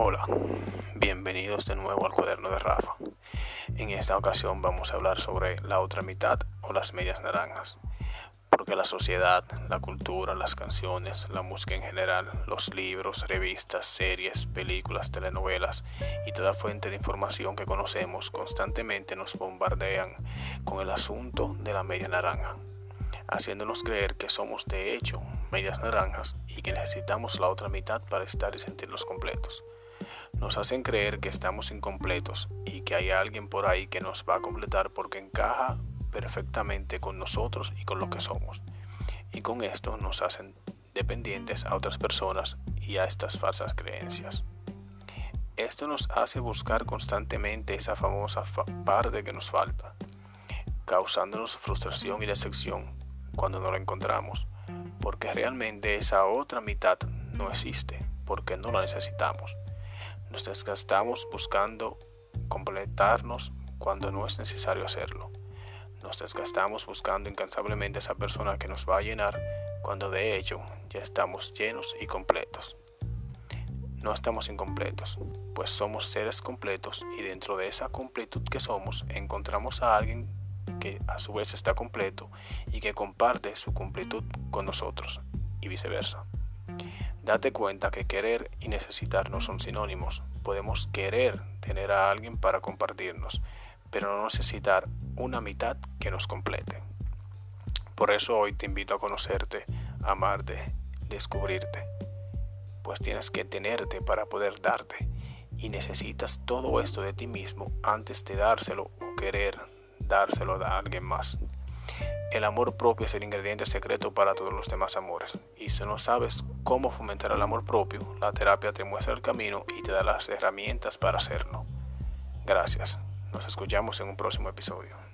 Hola, bienvenidos de nuevo al cuaderno de Rafa. En esta ocasión vamos a hablar sobre la otra mitad o las medias naranjas. Porque la sociedad, la cultura, las canciones, la música en general, los libros, revistas, series, películas, telenovelas y toda fuente de información que conocemos constantemente nos bombardean con el asunto de la media naranja, haciéndonos creer que somos de hecho medias naranjas y que necesitamos la otra mitad para estar y sentirnos completos nos hacen creer que estamos incompletos y que hay alguien por ahí que nos va a completar porque encaja perfectamente con nosotros y con lo que somos. Y con esto nos hacen dependientes a otras personas y a estas falsas creencias. Esto nos hace buscar constantemente esa famosa parte que nos falta, causándonos frustración y decepción cuando no la encontramos, porque realmente esa otra mitad no existe, porque no la necesitamos. Nos desgastamos buscando completarnos cuando no es necesario hacerlo. Nos desgastamos buscando incansablemente esa persona que nos va a llenar cuando de hecho ya estamos llenos y completos. No estamos incompletos, pues somos seres completos y dentro de esa completud que somos encontramos a alguien que a su vez está completo y que comparte su completud con nosotros y viceversa. Date cuenta que querer y necesitar no son sinónimos. Podemos querer tener a alguien para compartirnos, pero no necesitar una mitad que nos complete. Por eso hoy te invito a conocerte, amarte, descubrirte, pues tienes que tenerte para poder darte y necesitas todo esto de ti mismo antes de dárselo o querer dárselo a alguien más. El amor propio es el ingrediente secreto para todos los demás amores. Y si no sabes cómo fomentar el amor propio, la terapia te muestra el camino y te da las herramientas para hacerlo. Gracias. Nos escuchamos en un próximo episodio.